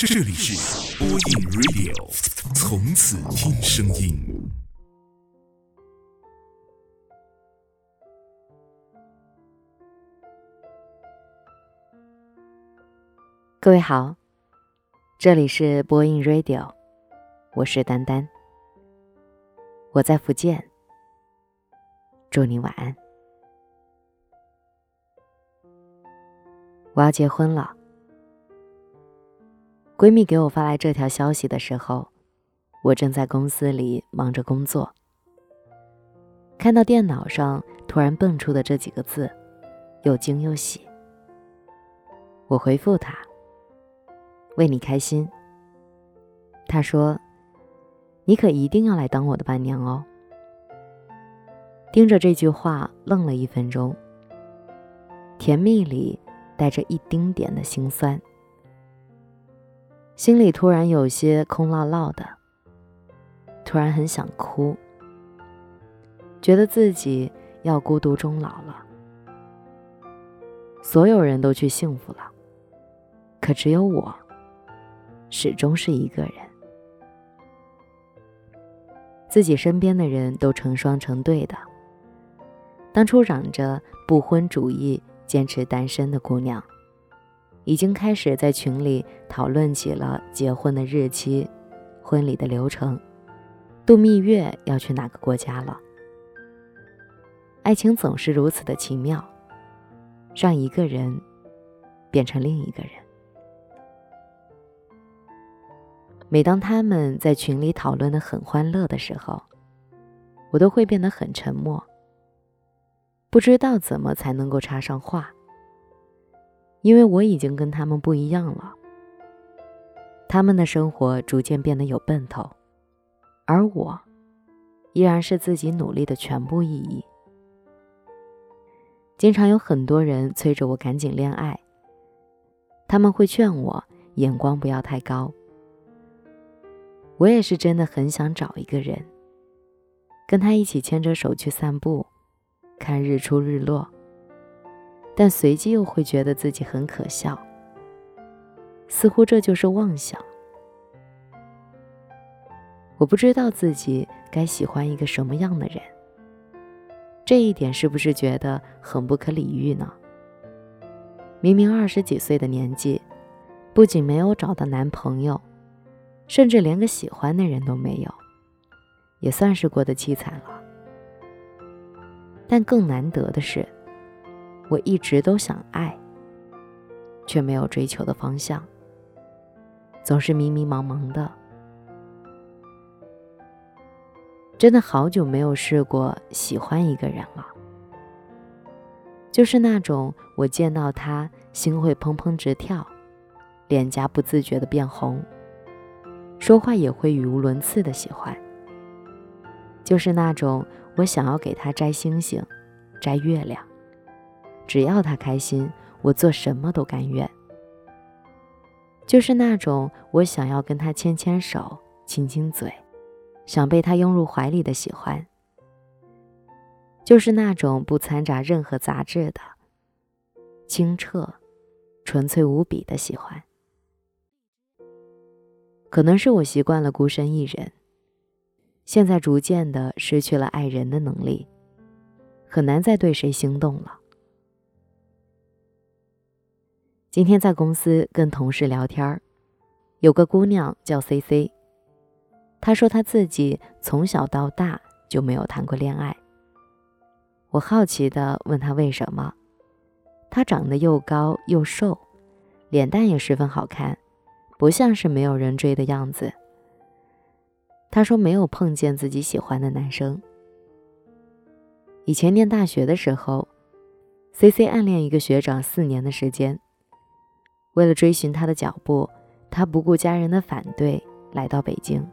这里是播音 Radio，从此听声音。各位好，这里是播音 Radio，我是丹丹，我在福建，祝你晚安。我要结婚了。闺蜜给我发来这条消息的时候，我正在公司里忙着工作。看到电脑上突然蹦出的这几个字，又惊又喜。我回复她：“为你开心。”她说：“你可一定要来当我的伴娘哦。”盯着这句话愣了一分钟，甜蜜里。带着一丁点的心酸，心里突然有些空落落的，突然很想哭，觉得自己要孤独终老了。所有人都去幸福了，可只有我，始终是一个人。自己身边的人都成双成对的，当初嚷着不婚主义。坚持单身的姑娘，已经开始在群里讨论起了结婚的日期、婚礼的流程、度蜜月要去哪个国家了。爱情总是如此的奇妙，让一个人变成另一个人。每当他们在群里讨论的很欢乐的时候，我都会变得很沉默。不知道怎么才能够插上话，因为我已经跟他们不一样了。他们的生活逐渐变得有奔头，而我依然是自己努力的全部意义。经常有很多人催着我赶紧恋爱，他们会劝我眼光不要太高。我也是真的很想找一个人，跟他一起牵着手去散步。看日出日落，但随即又会觉得自己很可笑，似乎这就是妄想。我不知道自己该喜欢一个什么样的人，这一点是不是觉得很不可理喻呢？明明二十几岁的年纪，不仅没有找到男朋友，甚至连个喜欢的人都没有，也算是过得凄惨了。但更难得的是，我一直都想爱，却没有追求的方向，总是迷迷茫茫的。真的好久没有试过喜欢一个人了，就是那种我见到他心会砰砰直跳，脸颊不自觉的变红，说话也会语无伦次的喜欢，就是那种。我想要给他摘星星，摘月亮，只要他开心，我做什么都甘愿。就是那种我想要跟他牵牵手、亲亲嘴，想被他拥入怀里的喜欢。就是那种不掺杂任何杂质的、清澈、纯粹无比的喜欢。可能是我习惯了孤身一人。现在逐渐的失去了爱人的能力，很难再对谁心动了。今天在公司跟同事聊天儿有个姑娘叫 C C，她说她自己从小到大就没有谈过恋爱。我好奇的问她为什么，她长得又高又瘦，脸蛋也十分好看，不像是没有人追的样子。他说没有碰见自己喜欢的男生。以前念大学的时候，C C 暗恋一个学长四年的时间。为了追寻他的脚步，他不顾家人的反对来到北京。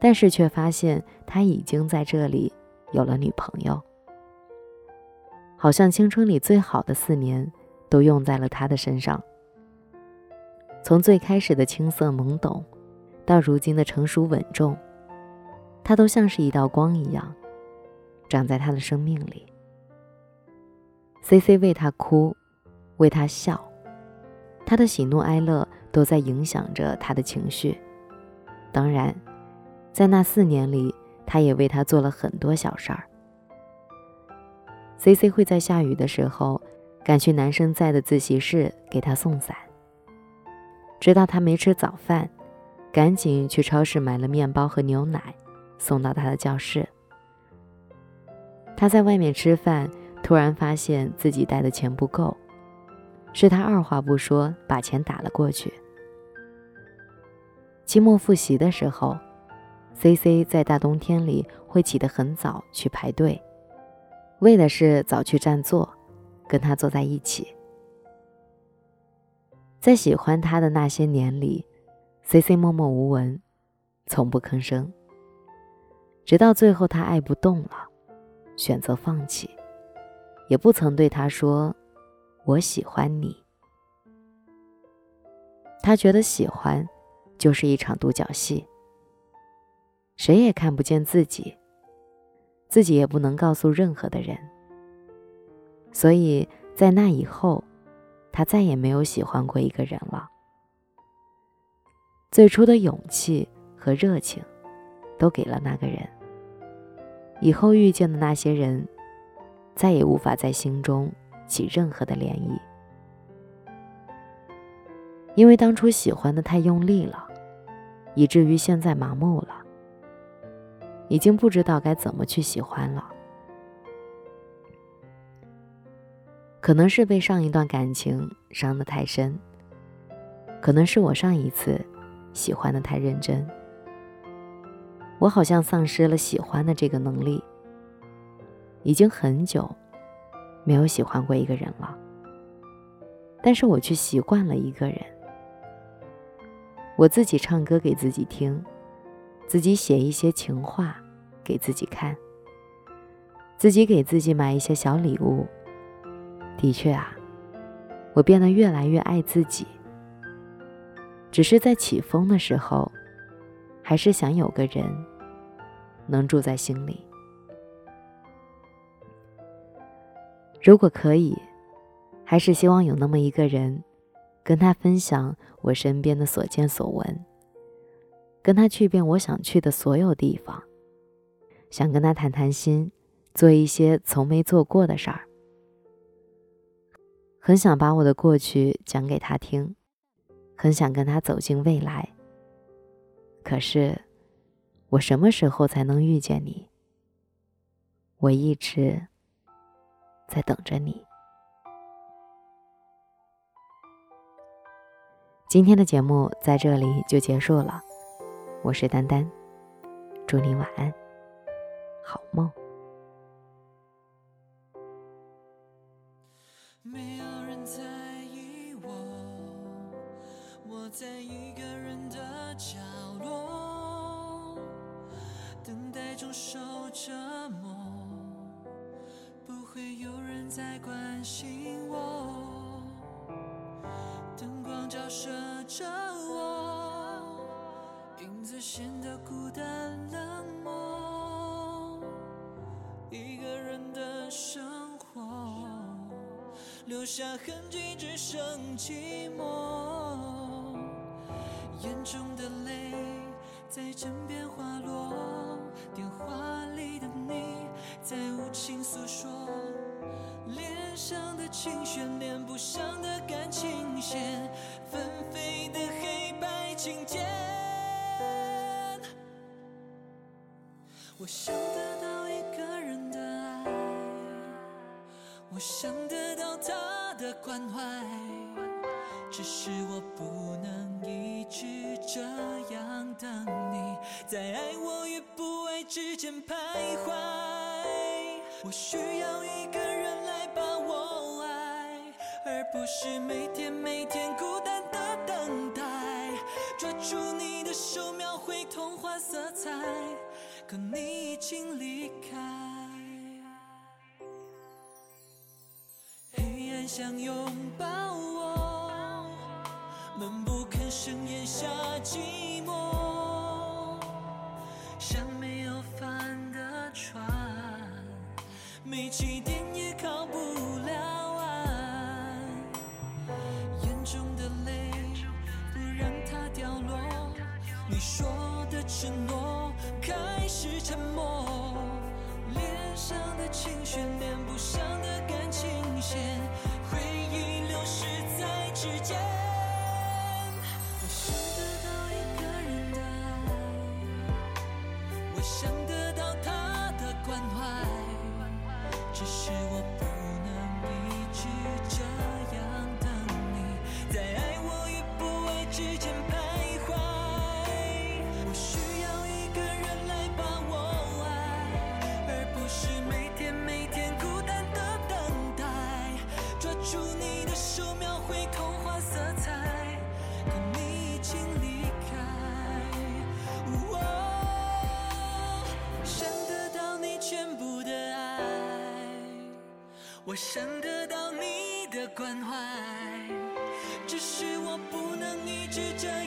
但是却发现他已经在这里有了女朋友。好像青春里最好的四年都用在了他的身上。从最开始的青涩懵懂。到如今的成熟稳重，他都像是一道光一样，长在他的生命里。C C 为他哭，为他笑，他的喜怒哀乐都在影响着他的情绪。当然，在那四年里，他也为他做了很多小事儿。C C 会在下雨的时候赶去男生在的自习室给他送伞，知道他没吃早饭，赶紧去超市买了面包和牛奶，送到他的教室。他在外面吃饭，突然发现自己带的钱不够，是他二话不说把钱打了过去。期末复习的时候，C C 在大冬天里会起得很早去排队，为的是早去占座，跟他坐在一起。在喜欢他的那些年里，C C 默默无闻，从不吭声，直到最后他爱不动了，选择放弃，也不曾对他说“我喜欢你”。他觉得喜欢。就是一场独角戏，谁也看不见自己，自己也不能告诉任何的人。所以在那以后，他再也没有喜欢过一个人了。最初的勇气和热情，都给了那个人。以后遇见的那些人，再也无法在心中起任何的涟漪，因为当初喜欢的太用力了。以至于现在麻木了，已经不知道该怎么去喜欢了。可能是被上一段感情伤得太深，可能是我上一次喜欢的太认真，我好像丧失了喜欢的这个能力。已经很久没有喜欢过一个人了，但是我却习惯了一个人。我自己唱歌给自己听，自己写一些情话给自己看，自己给自己买一些小礼物。的确啊，我变得越来越爱自己。只是在起风的时候，还是想有个人能住在心里。如果可以，还是希望有那么一个人。跟他分享我身边的所见所闻，跟他去遍我想去的所有地方，想跟他谈谈心，做一些从没做过的事儿，很想把我的过去讲给他听，很想跟他走进未来。可是，我什么时候才能遇见你？我一直在等着你。今天的节目在这里就结束了，我是丹丹，祝你晚安，好梦。没有人在意我，我在一个人的角落，等待中受折磨，在关心我。灯光照射着我，影子显得孤单冷漠。一个人的生活，留下痕迹只剩寂寞。眼中的泪在枕边滑落，上的情绪，连不上的感情线，纷飞的黑白琴键。我想得到一个人的爱，我想得到他的关怀，只是我不能一直这样等你，在爱我与不爱之间徘徊。我需要一个人来，不是每天每天孤单的等待。抓住你的手，描绘童话色彩，可你已经离开。黑暗想拥抱我，闷不吭声咽下寂寞，像没有帆的船。没起点承诺开始沉默，脸上的情绪连不上的感情线。我想得到你的关怀，只是我不能一直这样。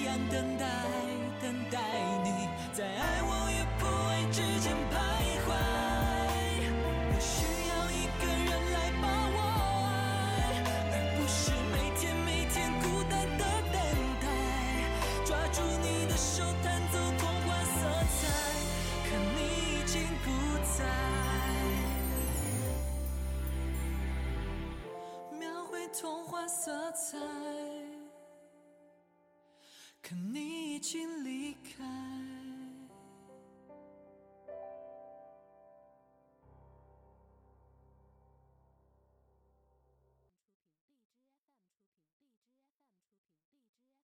童话色彩可你已经离开。